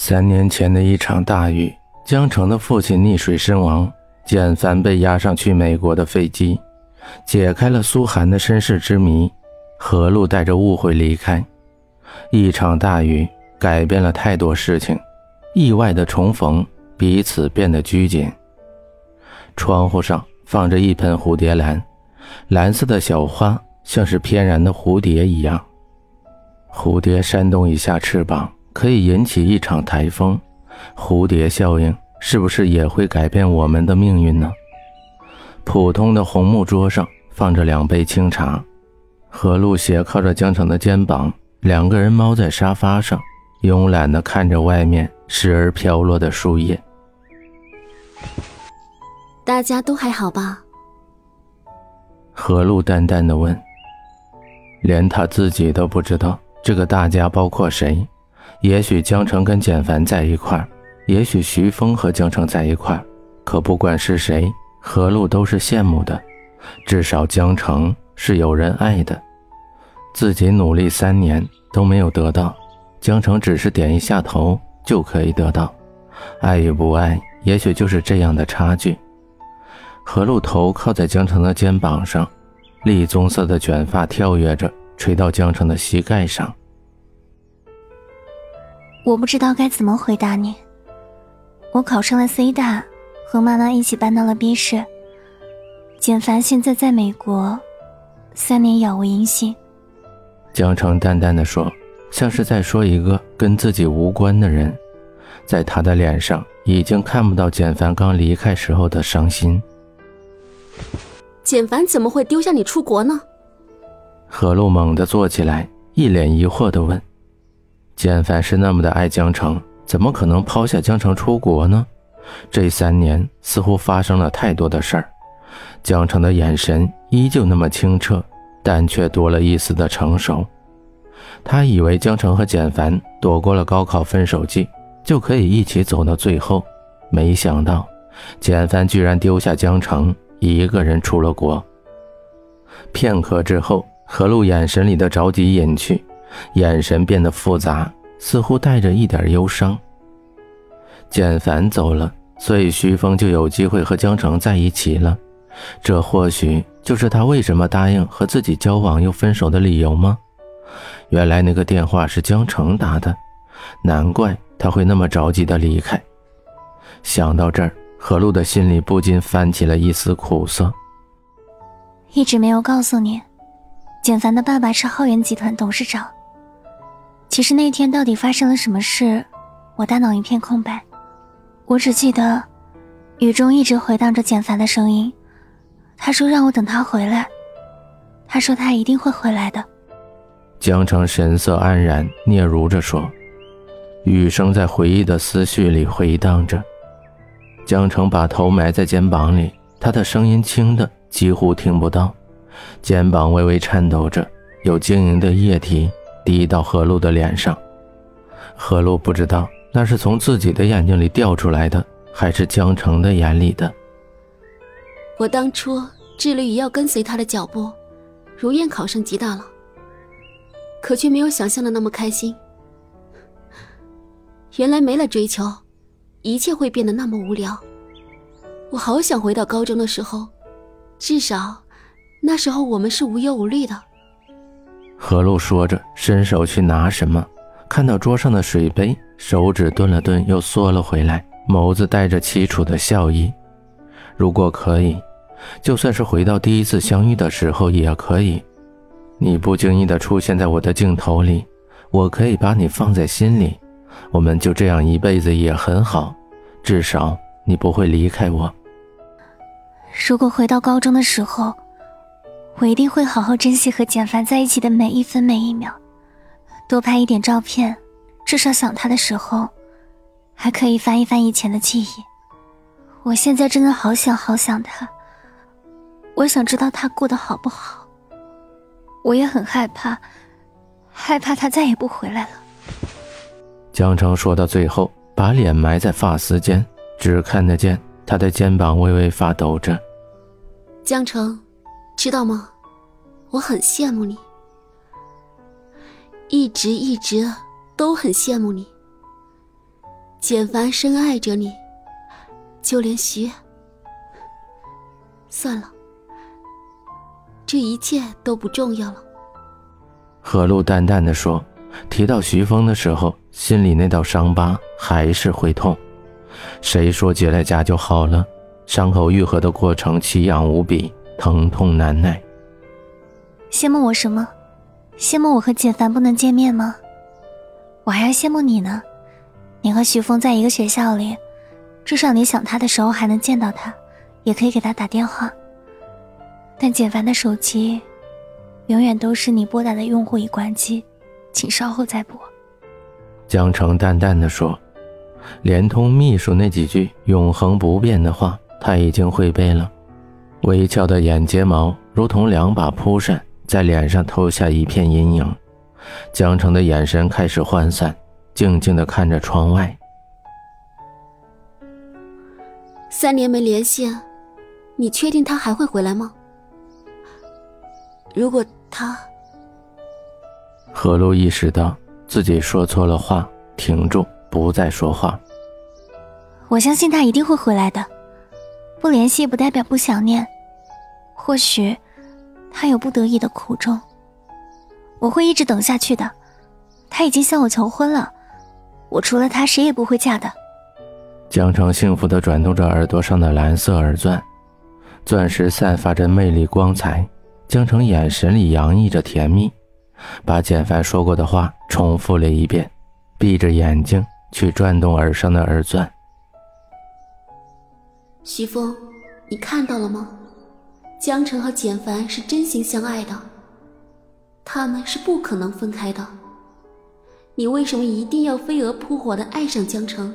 三年前的一场大雨，江城的父亲溺水身亡，简凡被押上去美国的飞机，解开了苏寒的身世之谜。何璐带着误会离开，一场大雨改变了太多事情，意外的重逢，彼此变得拘谨。窗户上放着一盆蝴蝶兰，蓝色的小花像是翩然的蝴蝶一样。蝴蝶扇动一下翅膀。可以引起一场台风，蝴蝶效应是不是也会改变我们的命运呢？普通的红木桌上放着两杯清茶，何露斜靠着江城的肩膀，两个人猫在沙发上，慵懒地看着外面时而飘落的树叶。大家都还好吧？何露淡淡的问，连他自己都不知道这个大家包括谁。也许江城跟简凡在一块儿，也许徐峰和江城在一块儿，可不管是谁，何璐都是羡慕的。至少江城是有人爱的，自己努力三年都没有得到，江城只是点一下头就可以得到。爱与不爱，也许就是这样的差距。何璐头靠在江城的肩膀上，栗棕色的卷发跳跃着，垂到江城的膝盖上。我不知道该怎么回答你。我考上了 C 大，和妈妈一起搬到了 B 市。简凡现在在美国，三年杳无音信。江城淡淡的说，像是在说一个跟自己无关的人。在他的脸上，已经看不到简凡刚离开时候的伤心。简凡怎么会丢下你出国呢？何露猛地坐起来，一脸疑惑的问。简凡是那么的爱江城，怎么可能抛下江城出国呢？这三年似乎发生了太多的事儿。江城的眼神依旧那么清澈，但却多了一丝的成熟。他以为江城和简凡躲过了高考分手季，就可以一起走到最后。没想到，简凡居然丢下江城，一个人出了国。片刻之后，何露眼神里的着急隐去。眼神变得复杂，似乎带着一点忧伤。简凡走了，所以徐峰就有机会和江城在一起了。这或许就是他为什么答应和自己交往又分手的理由吗？原来那个电话是江城打的，难怪他会那么着急的离开。想到这儿，何璐的心里不禁泛起了一丝苦涩。一直没有告诉你，简凡的爸爸是浩源集团董事长。其实那天到底发生了什么事，我大脑一片空白，我只记得雨中一直回荡着简凡的声音。他说让我等他回来，他说他一定会回来的。江城神色黯然，嗫嚅着说：“雨声在回忆的思绪里回荡着。”江城把头埋在肩膀里，他的声音轻的几乎听不到，肩膀微微颤抖着，有晶莹的液体。滴到何露的脸上，何露不知道那是从自己的眼睛里掉出来的，还是江城的眼里的。我当初致力于要跟随他的脚步，如愿考上吉大了，可却没有想象的那么开心。原来没了追求，一切会变得那么无聊。我好想回到高中的时候，至少那时候我们是无忧无虑的。何璐说着，伸手去拿什么，看到桌上的水杯，手指顿了顿，又缩了回来，眸子带着凄楚的笑意。如果可以，就算是回到第一次相遇的时候也可以。你不经意的出现在我的镜头里，我可以把你放在心里，我们就这样一辈子也很好，至少你不会离开我。如果回到高中的时候。我一定会好好珍惜和简凡在一起的每一分每一秒，多拍一点照片，至少想他的时候，还可以翻一翻以前的记忆。我现在真的好想好想他，我想知道他过得好不好。我也很害怕，害怕他再也不回来了。江城说到最后，把脸埋在发丝间，只看得见他的肩膀微微发抖着。江城。知道吗？我很羡慕你，一直一直都很羡慕你。简凡深爱着你，就连徐……算了，这一切都不重要了。何露淡淡的说，提到徐峰的时候，心里那道伤疤还是会痛。谁说结了痂就好了？伤口愈合的过程奇痒无比，疼痛难耐。羡慕我什么？羡慕我和简凡不能见面吗？我还要羡慕你呢。你和徐峰在一个学校里，至少你想他的时候还能见到他，也可以给他打电话。但简凡的手机，永远都是你拨打的用户已关机，请稍后再拨。江城淡淡的说，连通秘书那几句永恒不变的话。他已经会背了，微翘的眼睫毛如同两把蒲扇，在脸上投下一片阴影。江城的眼神开始涣散，静静的看着窗外。三年没联系，你确定他还会回来吗？如果他……何露意识到自己说错了话，停住，不再说话。我相信他一定会回来的。不联系不代表不想念，或许他有不得已的苦衷。我会一直等下去的。他已经向我求婚了，我除了他谁也不会嫁的。江城幸福的转动着耳朵上的蓝色耳钻，钻石散发着魅力光彩。江城眼神里洋溢着甜蜜，把简凡说过的话重复了一遍，闭着眼睛去转动耳上的耳钻。徐峰，你看到了吗？江澄和简凡是真心相爱的，他们是不可能分开的。你为什么一定要飞蛾扑火的爱上江澄？